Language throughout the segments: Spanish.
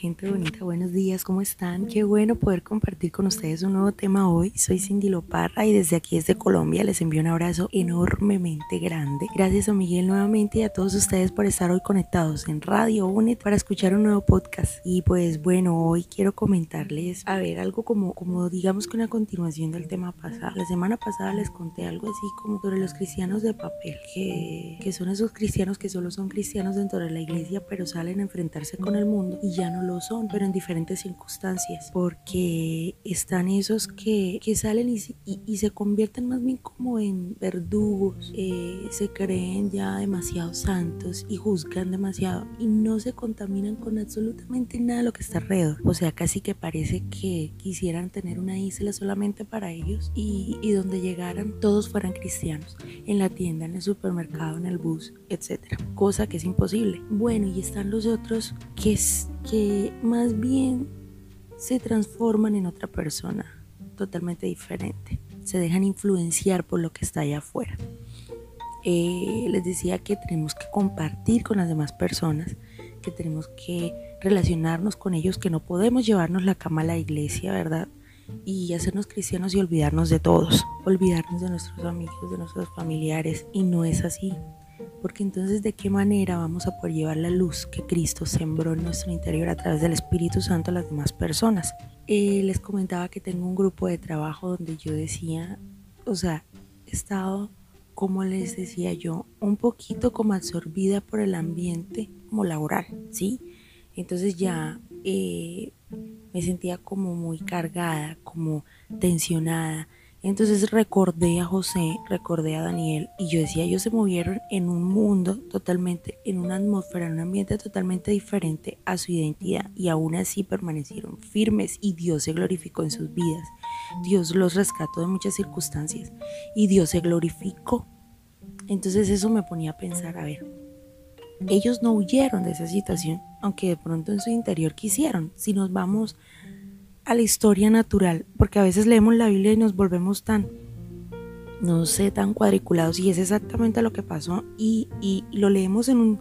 gente bonita, buenos días, ¿cómo están? Qué bueno poder compartir con ustedes un nuevo tema hoy. Soy Cindy Loparra y desde aquí, desde Colombia, les envío un abrazo enormemente grande. Gracias a Miguel nuevamente y a todos ustedes por estar hoy conectados en Radio UNED para escuchar un nuevo podcast. Y pues bueno, hoy quiero comentarles, a ver, algo como, como digamos que una continuación del tema pasado. La semana pasada les conté algo así como sobre los cristianos de papel, que, que son esos cristianos que solo son cristianos dentro de la iglesia, pero salen a enfrentarse con el mundo y ya no lo son, pero en diferentes circunstancias, porque están esos que, que salen y, y, se convierten más bien como en verdugos, eh, se creen ya demasiado santos y juzgan demasiado y no se contaminan con absolutamente nada de lo que está alrededor. O sea, casi que parece que quisieran tener una isla solamente para ellos y, y donde llegaran todos fueran cristianos, en la tienda, en el supermercado, en el bus, etcétera, cosa que es imposible. Bueno, y están los otros que es que más bien se transforman en otra persona totalmente diferente. Se dejan influenciar por lo que está allá afuera. Eh, les decía que tenemos que compartir con las demás personas, que tenemos que relacionarnos con ellos, que no podemos llevarnos la cama a la iglesia, ¿verdad? Y hacernos cristianos y olvidarnos de todos, olvidarnos de nuestros amigos, de nuestros familiares. Y no es así porque entonces de qué manera vamos a poder llevar la luz que Cristo sembró en nuestro interior a través del Espíritu Santo a las demás personas. Eh, les comentaba que tengo un grupo de trabajo donde yo decía, o sea, he estado, como les decía yo, un poquito como absorbida por el ambiente como laboral, ¿sí? Entonces ya eh, me sentía como muy cargada, como tensionada entonces recordé a José, recordé a Daniel y yo decía, ellos se movieron en un mundo totalmente, en una atmósfera, en un ambiente totalmente diferente a su identidad y aún así permanecieron firmes y Dios se glorificó en sus vidas. Dios los rescató de muchas circunstancias y Dios se glorificó. Entonces eso me ponía a pensar, a ver, ellos no huyeron de esa situación, aunque de pronto en su interior quisieron. Si nos vamos a la historia natural, porque a veces leemos la Biblia y nos volvemos tan, no sé, tan cuadriculados y es exactamente lo que pasó y, y, lo leemos en un,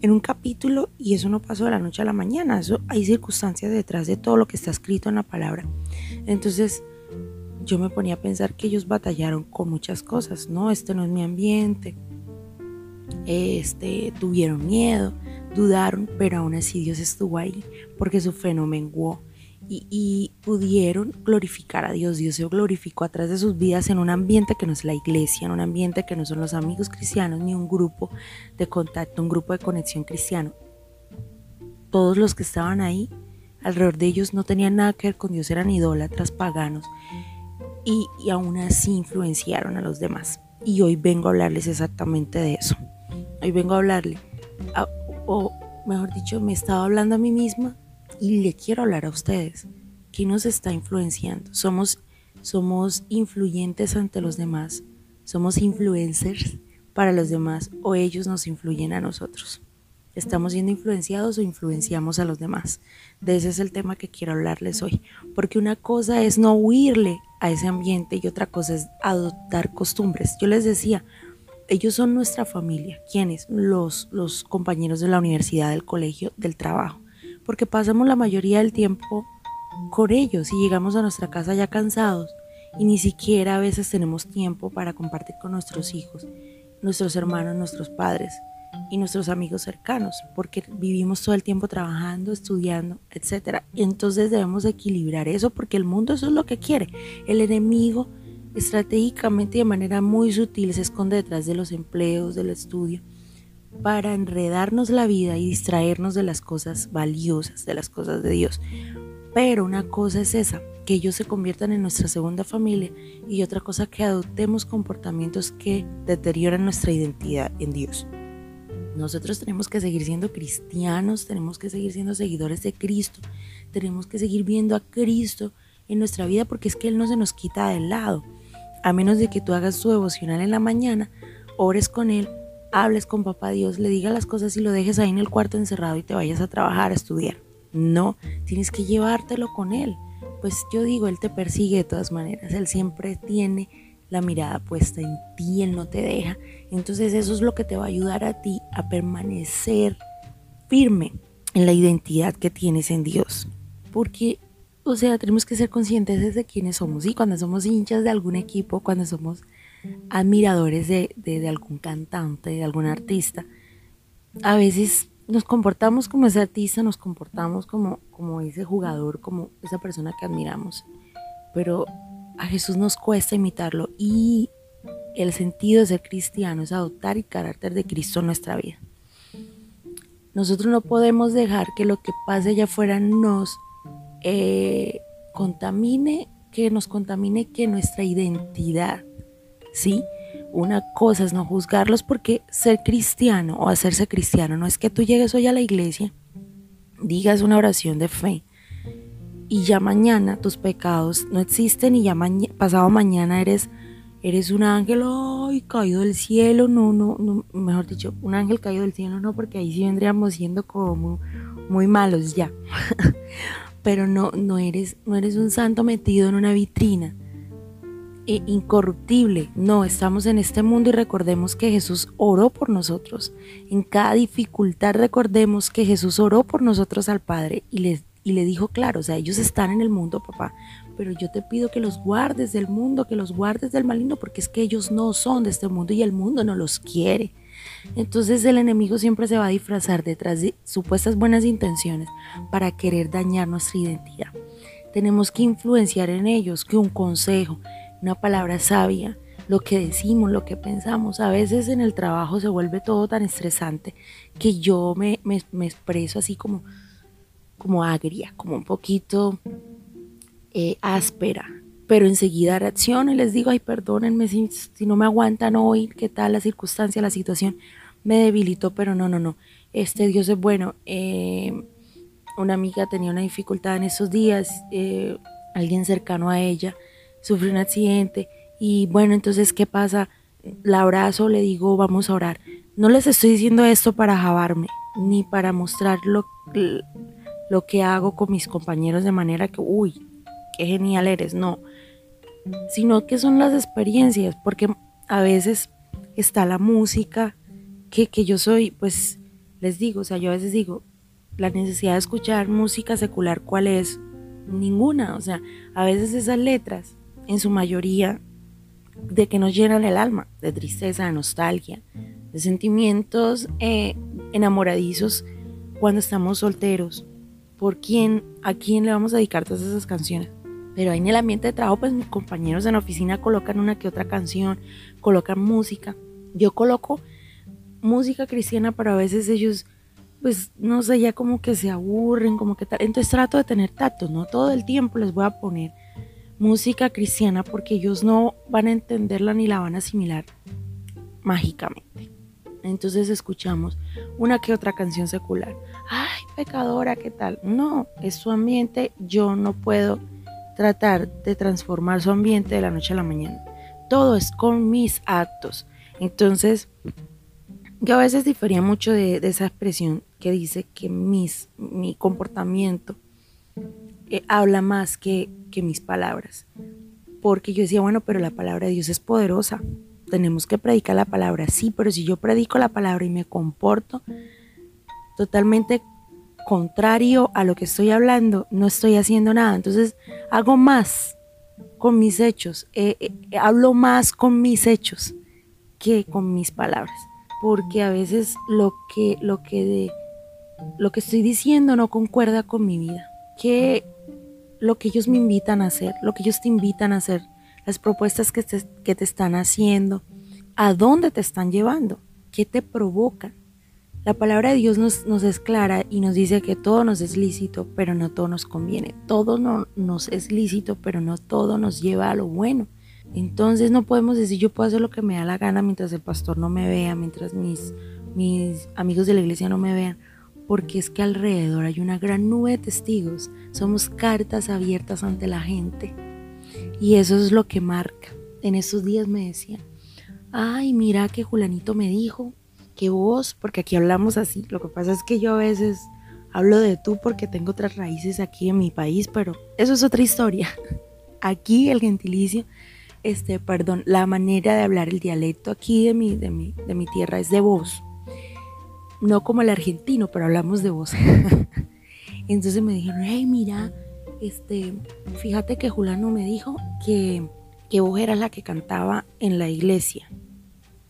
en un capítulo y eso no pasó de la noche a la mañana, eso hay circunstancias detrás de todo lo que está escrito en la palabra. Entonces yo me ponía a pensar que ellos batallaron con muchas cosas, no, este no es mi ambiente, este, tuvieron miedo, dudaron, pero aún así Dios estuvo ahí porque su fe no menguó y, pudieron glorificar a Dios. Dios se glorificó a través de sus vidas en un ambiente que no es la iglesia, en un ambiente que no son los amigos cristianos ni un grupo de contacto, un grupo de conexión cristiano. Todos los que estaban ahí, alrededor de ellos no tenían nada que ver con Dios, eran idólatras, paganos y, aún así influenciaron a los demás. Y hoy vengo a hablarles exactamente de eso. Hoy vengo a hablarle, o mejor dicho, me estaba hablando a mí misma y le quiero hablar a ustedes. ¿Qué nos está influenciando? Somos, somos influyentes ante los demás. Somos influencers para los demás o ellos nos influyen a nosotros. ¿Estamos siendo influenciados o influenciamos a los demás? De ese es el tema que quiero hablarles hoy. Porque una cosa es no huirle a ese ambiente y otra cosa es adoptar costumbres. Yo les decía, ellos son nuestra familia. ¿Quiénes? Los, los compañeros de la universidad, del colegio, del trabajo porque pasamos la mayoría del tiempo con ellos y llegamos a nuestra casa ya cansados y ni siquiera a veces tenemos tiempo para compartir con nuestros hijos, nuestros hermanos, nuestros padres y nuestros amigos cercanos, porque vivimos todo el tiempo trabajando, estudiando, etc. Y entonces debemos equilibrar eso porque el mundo eso es lo que quiere. El enemigo estratégicamente de manera muy sutil se esconde detrás de los empleos, del estudio para enredarnos la vida y distraernos de las cosas valiosas, de las cosas de Dios. Pero una cosa es esa, que ellos se conviertan en nuestra segunda familia y otra cosa que adoptemos comportamientos que deterioran nuestra identidad en Dios. Nosotros tenemos que seguir siendo cristianos, tenemos que seguir siendo seguidores de Cristo, tenemos que seguir viendo a Cristo en nuestra vida porque es que Él no se nos quita del lado. A menos de que tú hagas tu devocional en la mañana, ores con Él hables con papá Dios, le digas las cosas y lo dejes ahí en el cuarto encerrado y te vayas a trabajar, a estudiar. No, tienes que llevártelo con Él. Pues yo digo, Él te persigue de todas maneras, Él siempre tiene la mirada puesta en ti, Él no te deja. Entonces eso es lo que te va a ayudar a ti a permanecer firme en la identidad que tienes en Dios. Porque, o sea, tenemos que ser conscientes de quiénes somos. Y cuando somos hinchas de algún equipo, cuando somos admiradores de, de, algún cantante, de algún artista, a veces nos comportamos como ese artista, nos comportamos como, como ese jugador, como esa persona que admiramos. Pero a Jesús nos cuesta imitarlo y el sentido de ser cristiano es adoptar el carácter de Cristo en nuestra vida. Nosotros no podemos dejar que lo que pase allá afuera nos eh, contamine, que nos contamine que nuestra identidad, ¿sí? Una cosa es no juzgarlos porque ser cristiano o hacerse cristiano no es que tú llegues hoy a la iglesia, digas una oración de fe y ya mañana tus pecados no existen y ya pasado mañana eres eres un ángel, ay, caído del cielo, no, no, no, mejor dicho, un ángel caído del cielo, no, porque ahí sí vendríamos siendo como muy, malos ya. Pero no, no eres, no eres un santo metido en una vitrina. E incorruptible, no, estamos en este mundo y recordemos que Jesús oró por nosotros. En cada dificultad recordemos que Jesús oró por nosotros al Padre y les y le dijo claro, o sea, ellos están en el mundo, papá, pero yo te pido que los guardes del mundo, que los guardes del maligno, porque es que ellos no son de este mundo y el mundo no los quiere. Entonces el enemigo siempre se va a disfrazar detrás de supuestas buenas intenciones para querer dañar nuestra identidad. Tenemos que influenciar en ellos que un consejo, una palabra sabia, lo que decimos, lo que pensamos. A veces en el trabajo se vuelve todo tan estresante que yo me, me expreso así como, como agria, como un poquito eh, áspera, pero enseguida reacciono y les digo, ay, perdónenme si, no me aguantan hoy, qué tal la circunstancia, la situación, me debilitó, pero no, no, no, este Dios es bueno. Eh, una amiga tenía una dificultad en esos días, eh, alguien cercano a ella sufrió un accidente y bueno, entonces, ¿qué pasa? La abrazo, le digo, vamos a orar. No les estoy diciendo esto para jabarme, ni para mostrar lo, lo que hago con mis compañeros de manera que, uy, qué genial eres, no, sino que son las experiencias, porque a veces está la música, que, que yo soy, pues les digo, o sea, yo a veces digo, la necesidad de escuchar música secular, ¿cuál es? Ninguna, o sea, a veces esas letras, en su mayoría, de que nos llenan el alma, de tristeza, de nostalgia, de sentimientos eh, enamoradizos cuando estamos solteros. ¿Por quién, a quién le vamos a dedicar todas esas canciones? Pero ahí en el ambiente de trabajo, pues mis compañeros en la oficina colocan una que otra canción, colocan música. Yo coloco música cristiana, pero a veces ellos, pues no sé, ya como que se aburren, como que tal. Entonces trato de tener tacto, no todo el tiempo les voy a poner música cristiana porque ellos no van a entenderla ni la van a asimilar mágicamente. Entonces escuchamos una que otra canción secular. Ay, pecadora, ¿qué tal? No, es su ambiente, yo no puedo tratar de transformar su ambiente de la noche a la mañana. Todo es con mis actos. Entonces, yo a veces difería mucho de, esa expresión que dice que mis, mi comportamiento eh, habla más que, que mis palabras. Porque yo decía, bueno, pero la palabra de Dios es poderosa. Tenemos que predicar la palabra, sí, pero si yo predico la palabra y me comporto totalmente contrario a lo que estoy hablando, no estoy haciendo nada. Entonces hago más con mis hechos, eh, eh, hablo más con mis hechos que con mis palabras, porque a veces lo que lo que lo que estoy diciendo no concuerda con mi vida, que lo que ellos me invitan a hacer, lo que ellos te invitan a hacer, las propuestas que que te están haciendo, a dónde te están llevando, qué te provocan. La palabra de Dios nos, nos, es clara y nos dice que todo nos es lícito, pero no todo nos conviene. Todo no, nos es lícito, pero no todo nos lleva a lo bueno. Entonces no podemos decir yo puedo hacer lo que me da la gana mientras el pastor no me vea, mientras mis, mis amigos de la iglesia no me vean, porque es que alrededor hay una gran nube de testigos. Somos cartas abiertas ante la gente. Y eso es lo que marca. En esos días me decían, ay, mira que Julanito me dijo que vos, porque aquí hablamos así. Lo que pasa es que yo a veces hablo de tú porque tengo otras raíces aquí en mi país, pero eso es otra historia. Aquí el gentilicio, este, perdón, la manera de hablar, el dialecto aquí de mi, de mi, de mi tierra es de vos. No como el argentino, pero hablamos de voz. Entonces me dijeron, hey, mira, este, fíjate que Julano me dijo que, que vos eras la que cantaba en la iglesia,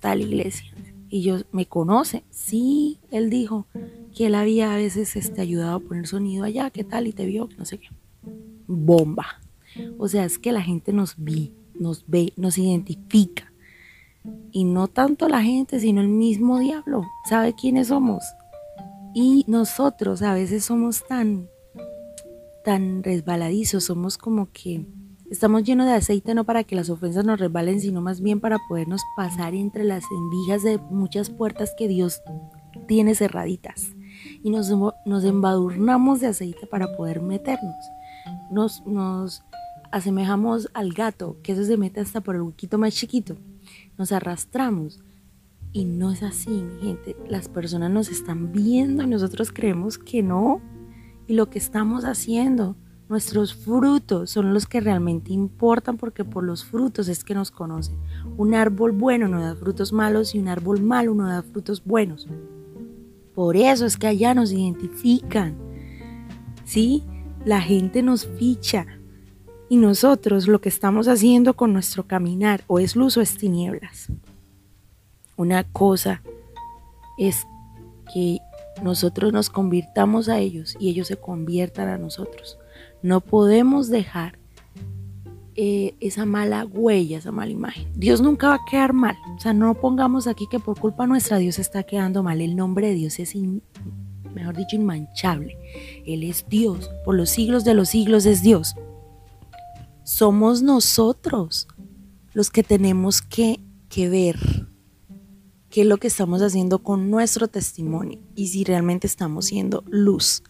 tal iglesia. Y yo, ¿me conoce? Sí, él dijo que él había a veces este, ayudado a poner sonido allá, ¿qué tal? Y te vio, no sé qué. Bomba. O sea, es que la gente nos vi, nos ve, nos identifica. Y no tanto la gente, sino el mismo diablo. Sabe quiénes somos. Y nosotros a veces somos tan, tan resbaladizos, somos como que estamos llenos de aceite no para que las ofensas nos resbalen, sino más bien para podernos pasar entre las endijas de muchas puertas que Dios tiene cerraditas. Y nos, nos embadurnamos de aceite para poder meternos. Nos, nos asemejamos al gato, que eso se mete hasta por el huequito más chiquito. Nos arrastramos. Y no es así, mi gente. Las personas nos están viendo y nosotros creemos que no. Y lo que estamos haciendo, nuestros frutos son los que realmente importan porque por los frutos es que nos conocen. Un árbol bueno no da frutos malos y un árbol malo no da frutos buenos. Por eso es que allá nos identifican. ¿Sí? La gente nos ficha. Y nosotros lo que estamos haciendo con nuestro caminar o es luz o es tinieblas. Una cosa es que nosotros nos convirtamos a ellos y ellos se conviertan a nosotros. No podemos dejar eh, esa mala huella, esa mala imagen. Dios nunca va a quedar mal. O sea, no pongamos aquí que por culpa nuestra Dios está quedando mal. El nombre de Dios es, mejor dicho, inmanchable. Él es Dios. Por los siglos de los siglos es Dios somos nosotros los que tenemos que, ver qué es lo que estamos haciendo con nuestro testimonio y si realmente estamos siendo luz.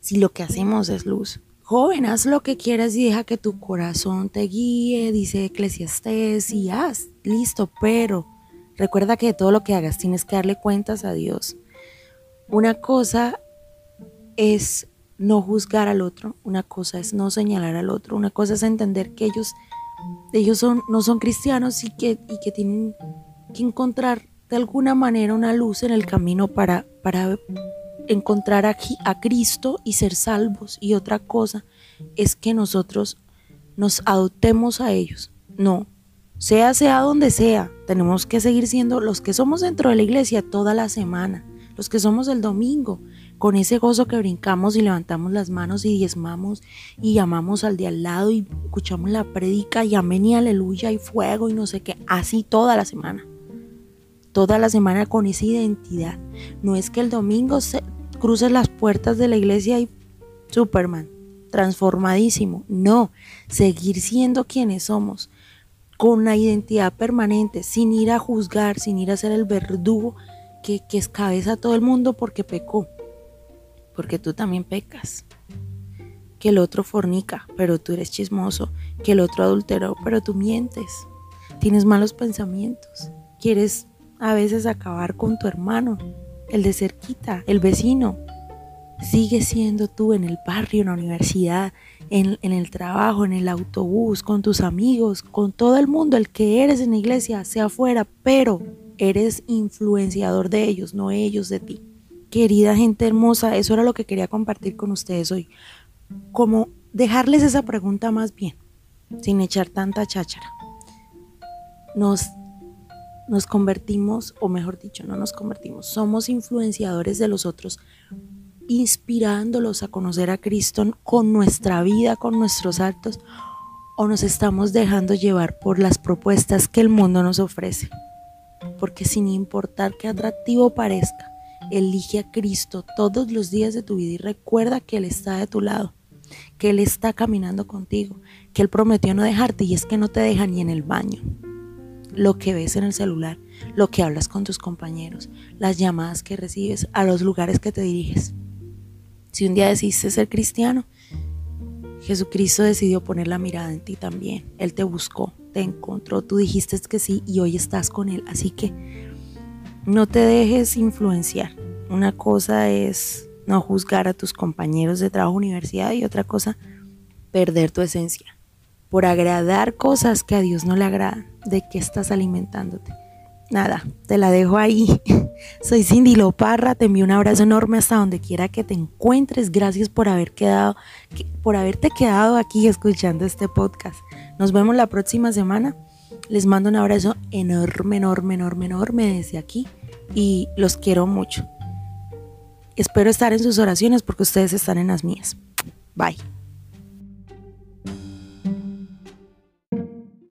Si lo que hacemos es luz. Joven, haz lo que quieras y deja que tu corazón te guíe, dice Eclesiastés, y haz, listo, pero recuerda que de todo lo que hagas tienes que darle cuentas a Dios. Una cosa es no juzgar al otro, una cosa es no señalar al otro, una cosa es entender que ellos, ellos son, no son cristianos y que, y que tienen que encontrar de alguna manera una luz en el camino para, para encontrar aquí a Cristo y ser salvos. Y otra cosa es que nosotros nos adoptemos a ellos. No, sea sea donde sea, tenemos que seguir siendo los que somos dentro de la iglesia toda la semana, los que somos el domingo, con ese gozo que brincamos y levantamos las manos y diezmamos y llamamos al de al lado y escuchamos la prédica y amén y aleluya y fuego y no sé qué, así toda la semana. Toda la semana con esa identidad. No es que el domingo se cruces las puertas de la iglesia y Superman, transformadísimo. No, seguir siendo quienes somos, con una identidad permanente, sin ir a juzgar, sin ir a ser el verdugo que, que escabeza a todo el mundo porque pecó porque tú también pecas. Que el otro fornica, pero tú eres chismoso. Que el otro adulteró, pero tú mientes. Tienes malos pensamientos. Quieres a veces acabar con tu hermano, el de cerquita, el vecino. Sigue siendo tú en el barrio, en la universidad, en, en, el trabajo, en el autobús, con tus amigos, con todo el mundo, el que eres en la iglesia, sea afuera, pero eres influenciador de ellos, no ellos de ti. Querida gente hermosa, eso era lo que quería compartir con ustedes hoy. Como dejarles esa pregunta más bien, sin echar tanta cháchara. Nos, nos convertimos, o mejor dicho, no nos convertimos, somos influenciadores de los otros, inspirándolos a conocer a Cristo con nuestra vida, con nuestros actos, o nos estamos dejando llevar por las propuestas que el mundo nos ofrece. Porque sin importar qué atractivo parezca, Elige a Cristo todos los días de tu vida y recuerda que Él está de tu lado, que Él está caminando contigo, que Él prometió no dejarte y es que no te deja ni en el baño. Lo que ves en el celular, lo que hablas con tus compañeros, las llamadas que recibes, a los lugares que te diriges. Si un día decidiste ser cristiano, Jesucristo decidió poner la mirada en ti también. Él te buscó, te encontró, tú dijiste que sí y hoy estás con Él. Así que no te dejes influenciar. Una cosa es no juzgar a tus compañeros de trabajo universidad y otra cosa perder tu esencia por agradar cosas que a Dios no le agradan. ¿De qué estás alimentándote? nada, te la dejo ahí. Soy Cindy Loparra, te envío un abrazo enorme hasta donde quiera que te encuentres. Gracias por haber quedado, por haberte quedado aquí escuchando este podcast. Nos vemos la próxima semana. Les mando un abrazo enorme, enorme, enorme, enorme desde aquí y los quiero mucho. Espero estar en sus oraciones porque ustedes están en las mías. Bye.